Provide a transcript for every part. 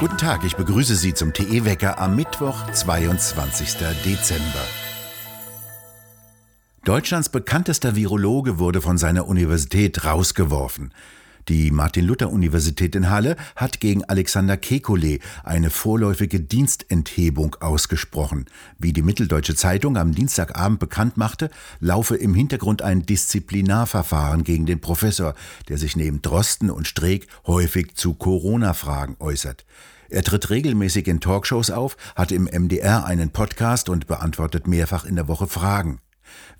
Guten Tag, ich begrüße Sie zum TE-Wecker am Mittwoch, 22. Dezember. Deutschlands bekanntester Virologe wurde von seiner Universität rausgeworfen. Die Martin-Luther-Universität in Halle hat gegen Alexander Kekulé eine vorläufige Dienstenthebung ausgesprochen. Wie die Mitteldeutsche Zeitung am Dienstagabend bekannt machte, laufe im Hintergrund ein Disziplinarverfahren gegen den Professor, der sich neben Drosten und Streeck häufig zu Corona-Fragen äußert. Er tritt regelmäßig in Talkshows auf, hat im MDR einen Podcast und beantwortet mehrfach in der Woche Fragen.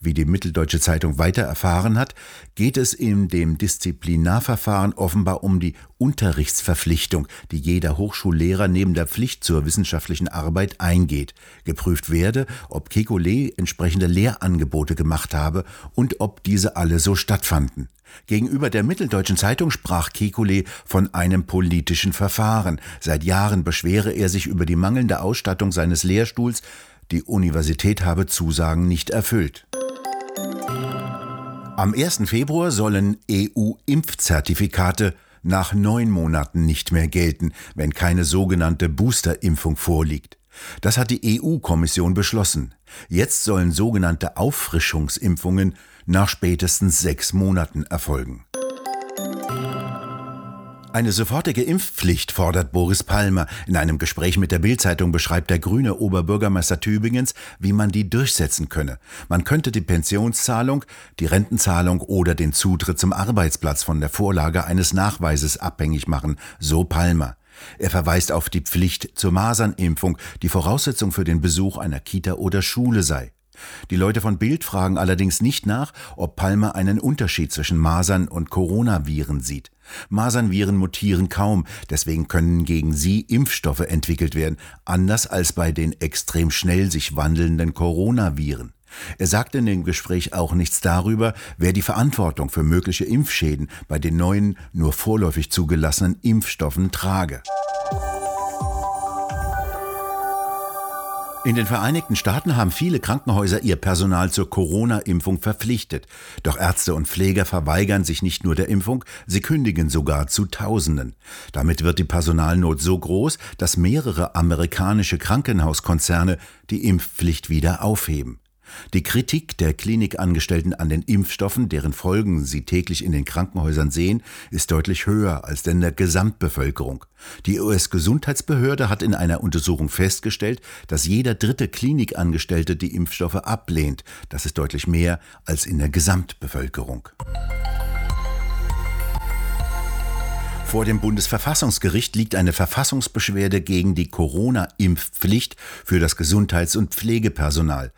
Wie die Mitteldeutsche Zeitung weiter erfahren hat, geht es in dem Disziplinarverfahren offenbar um die Unterrichtsverpflichtung, die jeder Hochschullehrer neben der Pflicht zur wissenschaftlichen Arbeit eingeht. Geprüft werde, ob Kekulé entsprechende Lehrangebote gemacht habe und ob diese alle so stattfanden. Gegenüber der Mitteldeutschen Zeitung sprach Kekulé von einem politischen Verfahren. Seit Jahren beschwere er sich über die mangelnde Ausstattung seines Lehrstuhls, die Universität habe Zusagen nicht erfüllt. Am 1. Februar sollen EU-Impfzertifikate nach neun Monaten nicht mehr gelten, wenn keine sogenannte Boosterimpfung vorliegt. Das hat die EU-Kommission beschlossen. Jetzt sollen sogenannte Auffrischungsimpfungen nach spätestens sechs Monaten erfolgen. Eine sofortige Impfpflicht fordert Boris Palmer. In einem Gespräch mit der Bildzeitung beschreibt der grüne Oberbürgermeister Tübingens, wie man die durchsetzen könne. Man könnte die Pensionszahlung, die Rentenzahlung oder den Zutritt zum Arbeitsplatz von der Vorlage eines Nachweises abhängig machen, so Palmer. Er verweist auf die Pflicht zur Masernimpfung, die Voraussetzung für den Besuch einer Kita oder Schule sei. Die Leute von Bild fragen allerdings nicht nach, ob Palmer einen Unterschied zwischen Masern und Coronaviren sieht. Masernviren mutieren kaum, deswegen können gegen sie Impfstoffe entwickelt werden, anders als bei den extrem schnell sich wandelnden Coronaviren. Er sagte in dem Gespräch auch nichts darüber, wer die Verantwortung für mögliche Impfschäden bei den neuen, nur vorläufig zugelassenen Impfstoffen trage. In den Vereinigten Staaten haben viele Krankenhäuser ihr Personal zur Corona-Impfung verpflichtet. Doch Ärzte und Pfleger verweigern sich nicht nur der Impfung, sie kündigen sogar zu Tausenden. Damit wird die Personalnot so groß, dass mehrere amerikanische Krankenhauskonzerne die Impfpflicht wieder aufheben. Die Kritik der Klinikangestellten an den Impfstoffen, deren Folgen sie täglich in den Krankenhäusern sehen, ist deutlich höher als in der Gesamtbevölkerung. Die US-Gesundheitsbehörde hat in einer Untersuchung festgestellt, dass jeder dritte Klinikangestellte die Impfstoffe ablehnt. Das ist deutlich mehr als in der Gesamtbevölkerung. Vor dem Bundesverfassungsgericht liegt eine Verfassungsbeschwerde gegen die Corona-Impfpflicht für das Gesundheits- und Pflegepersonal.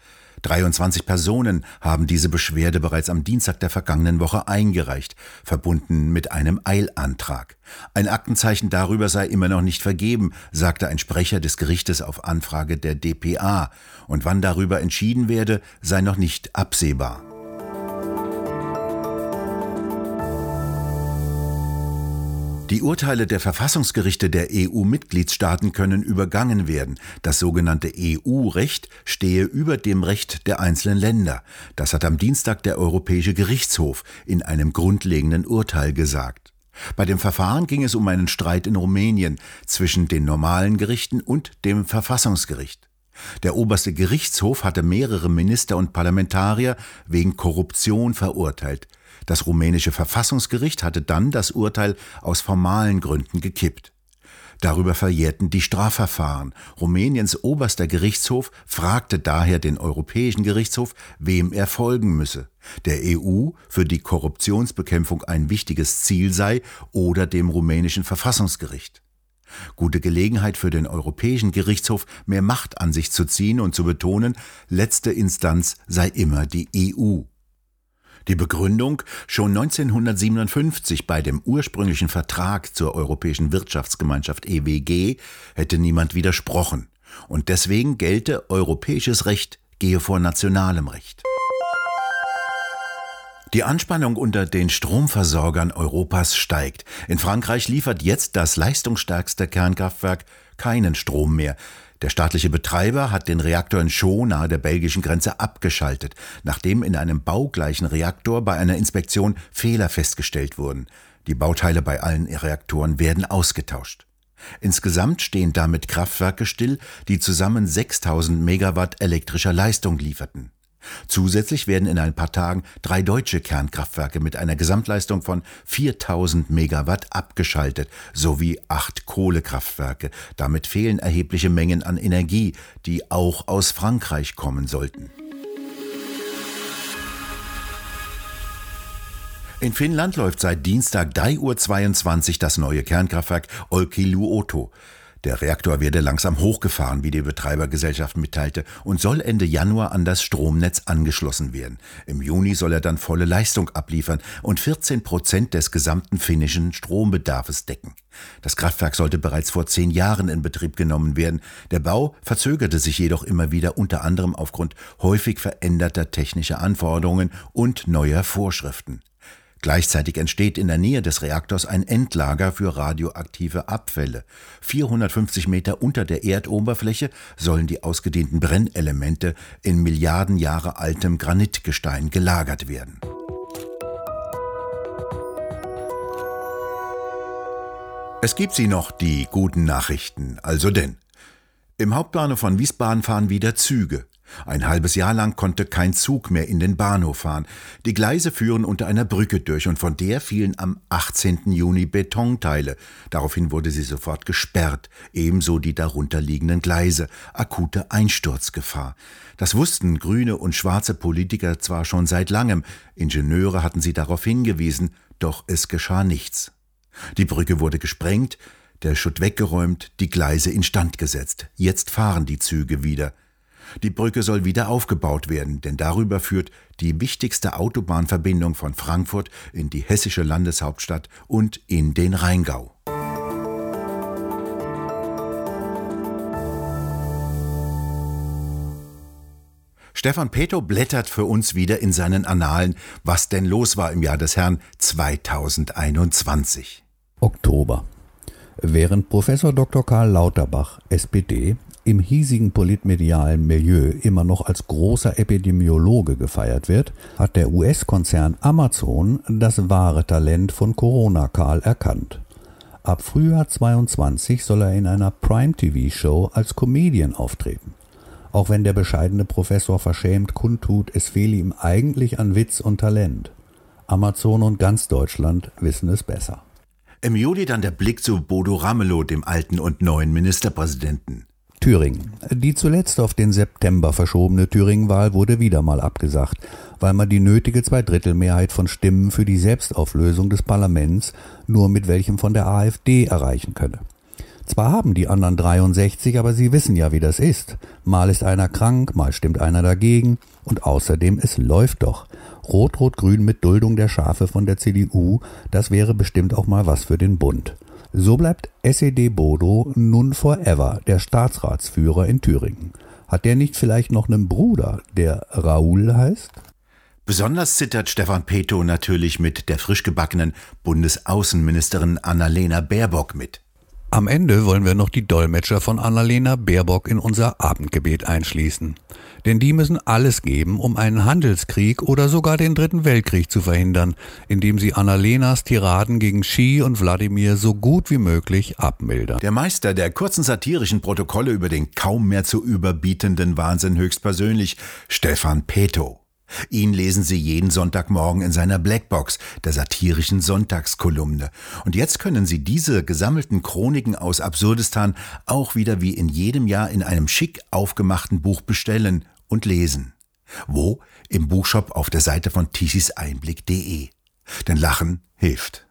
23 Personen haben diese Beschwerde bereits am Dienstag der vergangenen Woche eingereicht, verbunden mit einem Eilantrag. Ein Aktenzeichen darüber sei immer noch nicht vergeben, sagte ein Sprecher des Gerichtes auf Anfrage der DPA, und wann darüber entschieden werde, sei noch nicht absehbar. Die Urteile der Verfassungsgerichte der EU-Mitgliedstaaten können übergangen werden. Das sogenannte EU-Recht stehe über dem Recht der einzelnen Länder. Das hat am Dienstag der Europäische Gerichtshof in einem grundlegenden Urteil gesagt. Bei dem Verfahren ging es um einen Streit in Rumänien zwischen den normalen Gerichten und dem Verfassungsgericht. Der oberste Gerichtshof hatte mehrere Minister und Parlamentarier wegen Korruption verurteilt. Das rumänische Verfassungsgericht hatte dann das Urteil aus formalen Gründen gekippt. Darüber verjährten die Strafverfahren. Rumäniens oberster Gerichtshof fragte daher den Europäischen Gerichtshof, wem er folgen müsse. Der EU, für die Korruptionsbekämpfung ein wichtiges Ziel sei, oder dem rumänischen Verfassungsgericht. Gute Gelegenheit für den Europäischen Gerichtshof, mehr Macht an sich zu ziehen und zu betonen, letzte Instanz sei immer die EU. Die Begründung schon 1957 bei dem ursprünglichen Vertrag zur Europäischen Wirtschaftsgemeinschaft EWG hätte niemand widersprochen. Und deswegen gelte europäisches Recht gehe vor nationalem Recht. Die Anspannung unter den Stromversorgern Europas steigt. In Frankreich liefert jetzt das leistungsstärkste Kernkraftwerk keinen Strom mehr. Der staatliche Betreiber hat den Reaktor in Chaux nahe der belgischen Grenze abgeschaltet, nachdem in einem baugleichen Reaktor bei einer Inspektion Fehler festgestellt wurden. Die Bauteile bei allen Reaktoren werden ausgetauscht. Insgesamt stehen damit Kraftwerke still, die zusammen 6000 Megawatt elektrischer Leistung lieferten. Zusätzlich werden in ein paar Tagen drei deutsche Kernkraftwerke mit einer Gesamtleistung von 4000 Megawatt abgeschaltet, sowie acht Kohlekraftwerke. Damit fehlen erhebliche Mengen an Energie, die auch aus Frankreich kommen sollten. In Finnland läuft seit Dienstag 3.22 Uhr das neue Kernkraftwerk Olkiluoto. Der Reaktor werde langsam hochgefahren, wie die Betreibergesellschaft mitteilte, und soll Ende Januar an das Stromnetz angeschlossen werden. Im Juni soll er dann volle Leistung abliefern und 14 Prozent des gesamten finnischen Strombedarfs decken. Das Kraftwerk sollte bereits vor zehn Jahren in Betrieb genommen werden. Der Bau verzögerte sich jedoch immer wieder unter anderem aufgrund häufig veränderter technischer Anforderungen und neuer Vorschriften. Gleichzeitig entsteht in der Nähe des Reaktors ein Endlager für radioaktive Abfälle. 450 Meter unter der Erdoberfläche sollen die ausgedehnten Brennelemente in Milliarden Jahre altem Granitgestein gelagert werden. Es gibt sie noch, die guten Nachrichten. Also denn. Im Hauptbahnhof von Wiesbaden fahren wieder Züge. Ein halbes Jahr lang konnte kein Zug mehr in den Bahnhof fahren. Die Gleise führen unter einer Brücke durch und von der fielen am 18. Juni Betonteile. Daraufhin wurde sie sofort gesperrt, ebenso die darunterliegenden Gleise. Akute Einsturzgefahr. Das wussten grüne und schwarze Politiker zwar schon seit langem, Ingenieure hatten sie darauf hingewiesen, doch es geschah nichts. Die Brücke wurde gesprengt, der Schutt weggeräumt, die Gleise instand gesetzt. Jetzt fahren die Züge wieder. Die Brücke soll wieder aufgebaut werden, denn darüber führt die wichtigste Autobahnverbindung von Frankfurt in die hessische Landeshauptstadt und in den Rheingau. Stefan Peto blättert für uns wieder in seinen Annalen, was denn los war im Jahr des Herrn 2021. Oktober. Während Professor Dr. Karl Lauterbach, SPD, im hiesigen politmedialen Milieu immer noch als großer Epidemiologe gefeiert wird, hat der US-Konzern Amazon das wahre Talent von Corona Karl erkannt. Ab Frühjahr 22 soll er in einer Prime-TV-Show als Comedian auftreten. Auch wenn der bescheidene Professor verschämt kundtut, es fehle ihm eigentlich an Witz und Talent. Amazon und ganz Deutschland wissen es besser. Im Juli dann der Blick zu Bodo Ramelow, dem alten und neuen Ministerpräsidenten. Thüringen. Die zuletzt auf den September verschobene Thüringen-Wahl wurde wieder mal abgesagt, weil man die nötige Zweidrittelmehrheit von Stimmen für die Selbstauflösung des Parlaments nur mit welchem von der AfD erreichen könne. Zwar haben die anderen 63, aber sie wissen ja, wie das ist. Mal ist einer krank, mal stimmt einer dagegen und außerdem es läuft doch. Rot-Rot-Grün mit Duldung der Schafe von der CDU, das wäre bestimmt auch mal was für den Bund. So bleibt SED Bodo nun forever der Staatsratsführer in Thüringen. Hat der nicht vielleicht noch einen Bruder, der Raoul heißt? Besonders zittert Stefan Peto natürlich mit der frisch gebackenen Bundesaußenministerin Annalena Baerbock mit. Am Ende wollen wir noch die Dolmetscher von Annalena Baerbock in unser Abendgebet einschließen. Denn die müssen alles geben, um einen Handelskrieg oder sogar den Dritten Weltkrieg zu verhindern, indem sie Annalenas Tiraden gegen Xi und Wladimir so gut wie möglich abmildern. Der Meister der kurzen satirischen Protokolle über den kaum mehr zu überbietenden Wahnsinn höchstpersönlich, Stefan Peto. Ihn lesen Sie jeden Sonntagmorgen in seiner Blackbox, der satirischen Sonntagskolumne. Und jetzt können Sie diese gesammelten Chroniken aus Absurdistan auch wieder wie in jedem Jahr in einem schick aufgemachten Buch bestellen und lesen. Wo? Im Buchshop auf der Seite von tischiseinblick.de. Denn Lachen hilft.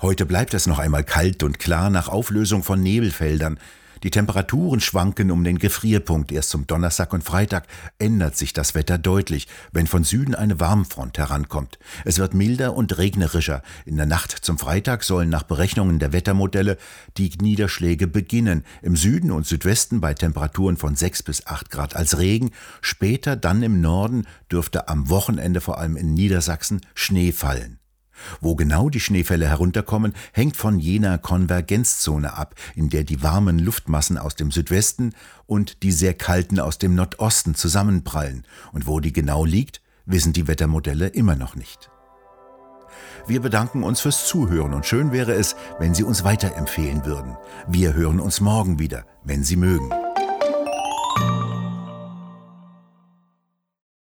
Heute bleibt es noch einmal kalt und klar nach Auflösung von Nebelfeldern. Die Temperaturen schwanken um den Gefrierpunkt. Erst zum Donnerstag und Freitag ändert sich das Wetter deutlich, wenn von Süden eine Warmfront herankommt. Es wird milder und regnerischer. In der Nacht zum Freitag sollen nach Berechnungen der Wettermodelle die Niederschläge beginnen. Im Süden und Südwesten bei Temperaturen von 6 bis 8 Grad als Regen. Später dann im Norden dürfte am Wochenende vor allem in Niedersachsen Schnee fallen. Wo genau die Schneefälle herunterkommen, hängt von jener Konvergenzzone ab, in der die warmen Luftmassen aus dem Südwesten und die sehr kalten aus dem Nordosten zusammenprallen, und wo die genau liegt, wissen die Wettermodelle immer noch nicht. Wir bedanken uns fürs Zuhören und schön wäre es, wenn Sie uns weiterempfehlen würden. Wir hören uns morgen wieder, wenn Sie mögen.